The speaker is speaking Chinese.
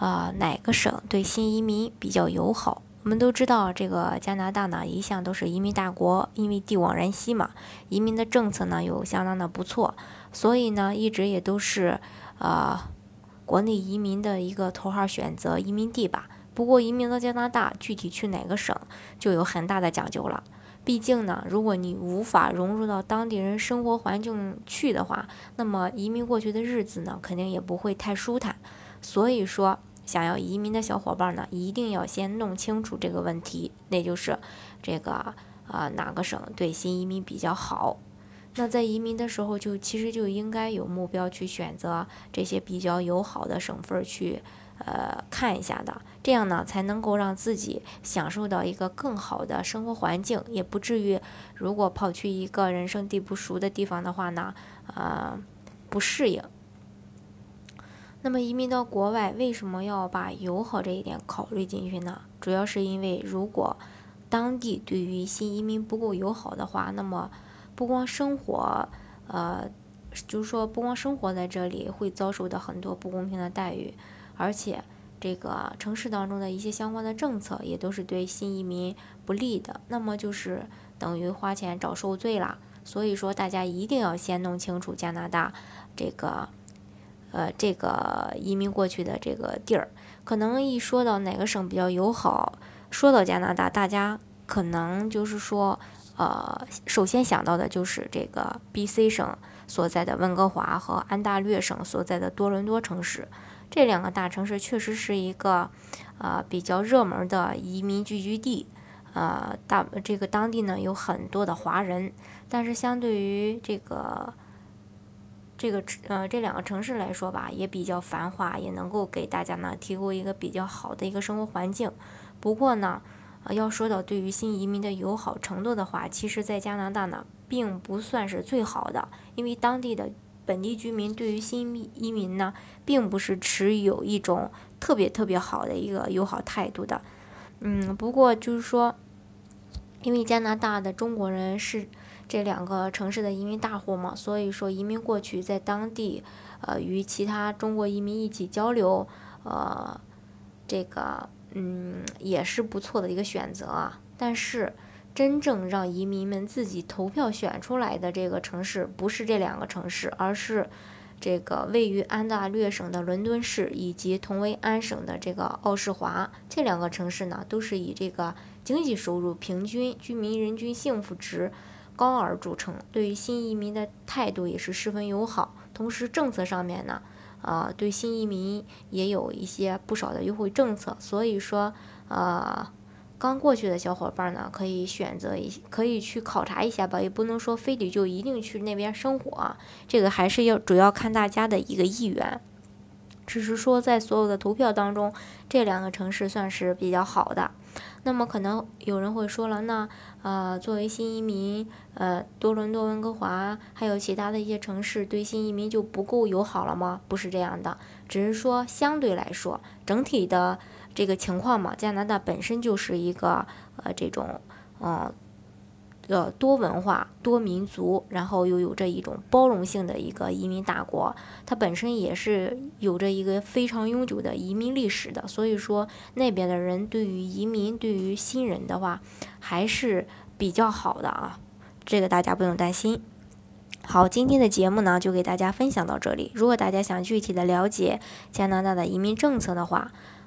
啊，哪个省对新移民比较友好？我们都知道，这个加拿大呢，一向都是移民大国，因为地广人稀嘛，移民的政策呢又相当的不错，所以呢，一直也都是呃国内移民的一个头号选择移民地吧。不过，移民到加拿大，具体去哪个省就有很大的讲究了。毕竟呢，如果你无法融入到当地人生活环境去的话，那么移民过去的日子呢，肯定也不会太舒坦。所以说。想要移民的小伙伴呢，一定要先弄清楚这个问题，那就是这个呃哪个省对新移民比较好。那在移民的时候，就其实就应该有目标去选择这些比较友好的省份去呃看一下的，这样呢才能够让自己享受到一个更好的生活环境，也不至于如果跑去一个人生地不熟的地方的话呢，呃不适应。那么移民到国外，为什么要把友好这一点考虑进去呢？主要是因为，如果当地对于新移民不够友好的话，那么不光生活，呃，就是说不光生活在这里会遭受到很多不公平的待遇，而且这个城市当中的一些相关的政策也都是对新移民不利的，那么就是等于花钱找受罪了。所以说，大家一定要先弄清楚加拿大这个。呃，这个移民过去的这个地儿，可能一说到哪个省比较友好，说到加拿大，大家可能就是说，呃，首先想到的就是这个 B.C 省所在的温哥华和安大略省所在的多伦多城市，这两个大城市确实是一个，呃，比较热门的移民聚居地，呃，大这个当地呢有很多的华人，但是相对于这个。这个呃，这两个城市来说吧，也比较繁华，也能够给大家呢提供一个比较好的一个生活环境。不过呢，呃，要说到对于新移民的友好程度的话，其实，在加拿大呢，并不算是最好的，因为当地的本地居民对于新移民呢，并不是持有一种特别特别好的一个友好态度的。嗯，不过就是说，因为加拿大的中国人是。这两个城市的移民大户嘛，所以说移民过去在当地，呃，与其他中国移民一起交流，呃，这个嗯也是不错的一个选择啊。但是真正让移民们自己投票选出来的这个城市，不是这两个城市，而是这个位于安大略省的伦敦市以及同为安省的这个奥士华。这两个城市呢，都是以这个经济收入平均、居民人均幸福值。高而著称，对于新移民的态度也是十分友好。同时，政策上面呢，呃，对新移民也有一些不少的优惠政策。所以说，呃，刚过去的小伙伴呢，可以选择一，可以去考察一下吧。也不能说非得就一定去那边生活啊，这个还是要主要看大家的一个意愿。只是说，在所有的投票当中，这两个城市算是比较好的。那么可能有人会说了，那呃，作为新移民，呃，多伦多、温哥华还有其他的一些城市对新移民就不够友好了吗？不是这样的，只是说相对来说，整体的这个情况嘛，加拿大本身就是一个呃这种嗯。个多文化、多民族，然后又有着一种包容性的一个移民大国，它本身也是有着一个非常悠久的移民历史的。所以说，那边的人对于移民、对于新人的话，还是比较好的啊。这个大家不用担心。好，今天的节目呢，就给大家分享到这里。如果大家想具体的了解加拿大的移民政策的话，